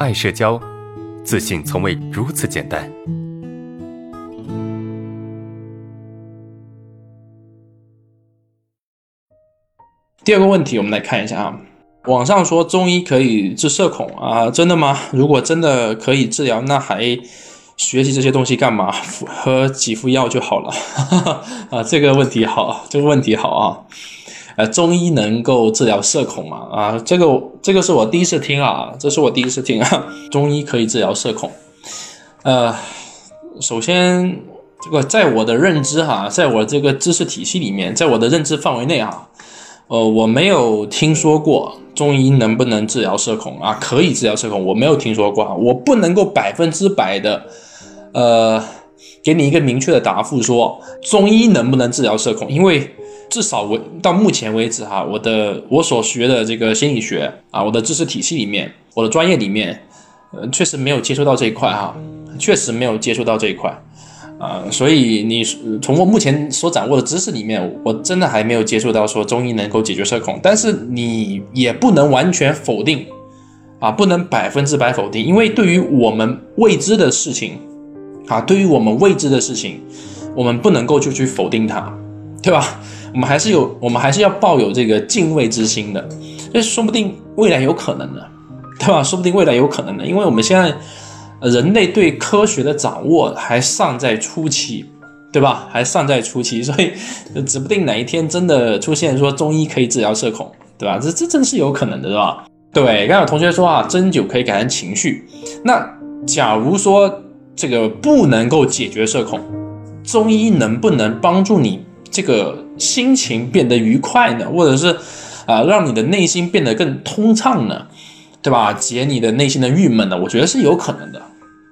爱社交，自信从未如此简单。第二个问题，我们来看一下啊，网上说中医可以治社恐啊，真的吗？如果真的可以治疗，那还学习这些东西干嘛？喝几副药就好了 啊？这个问题好，这个问题好啊。呃，中医能够治疗社恐吗？啊，这个这个是我第一次听啊，这是我第一次听啊，中医可以治疗社恐。呃，首先这个在我的认知哈，在我这个知识体系里面，在我的认知范围内哈，呃，我没有听说过中医能不能治疗社恐啊，可以治疗社恐，我没有听说过，我不能够百分之百的呃给你一个明确的答复说中医能不能治疗社恐，因为。至少我到目前为止哈，我的我所学的这个心理学啊，我的知识体系里面，我的专业里面，呃，确实没有接触到这一块哈，确实没有接触到这一块啊，所以你从我目前所掌握的知识里面，我真的还没有接触到说中医能够解决社恐，但是你也不能完全否定啊，不能百分之百否定，因为对于我们未知的事情啊，对于我们未知的事情，我们不能够就去否定它，对吧？我们还是有，我们还是要抱有这个敬畏之心的，这说不定未来有可能的，对吧？说不定未来有可能的，因为我们现在人类对科学的掌握还尚在初期，对吧？还尚在初期，所以指不定哪一天真的出现说中医可以治疗社恐，对吧？这这真是有可能的，是吧？对，刚有同学说啊，针灸可以改善情绪，那假如说这个不能够解决社恐，中医能不能帮助你这个？心情变得愉快呢，或者是，啊，让你的内心变得更通畅呢，对吧？解你的内心的郁闷呢？我觉得是有可能的，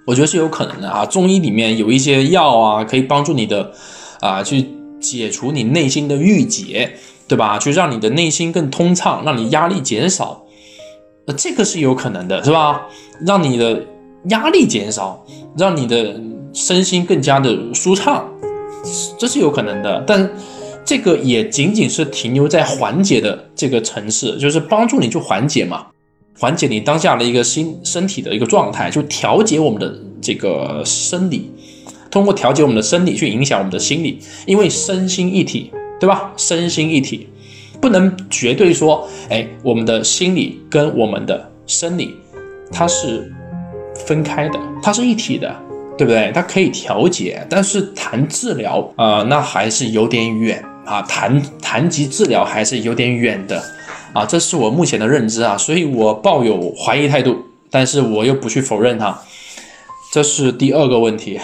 我觉得是有可能的啊。中医里面有一些药啊，可以帮助你的，啊，去解除你内心的郁结，对吧？去让你的内心更通畅，让你压力减少，这个是有可能的，是吧？让你的压力减少，让你的身心更加的舒畅，这是有可能的，但。这个也仅仅是停留在缓解的这个层次，就是帮助你去缓解嘛，缓解你当下的一个心身体的一个状态，就调节我们的这个生理，通过调节我们的生理去影响我们的心理，因为身心一体，对吧？身心一体，不能绝对说，哎，我们的心理跟我们的生理它是分开的，它是一体的，对不对？它可以调节，但是谈治疗啊，那还是有点远。啊，谈谈及治疗还是有点远的，啊，这是我目前的认知啊，所以我抱有怀疑态度，但是我又不去否认它，这是第二个问题。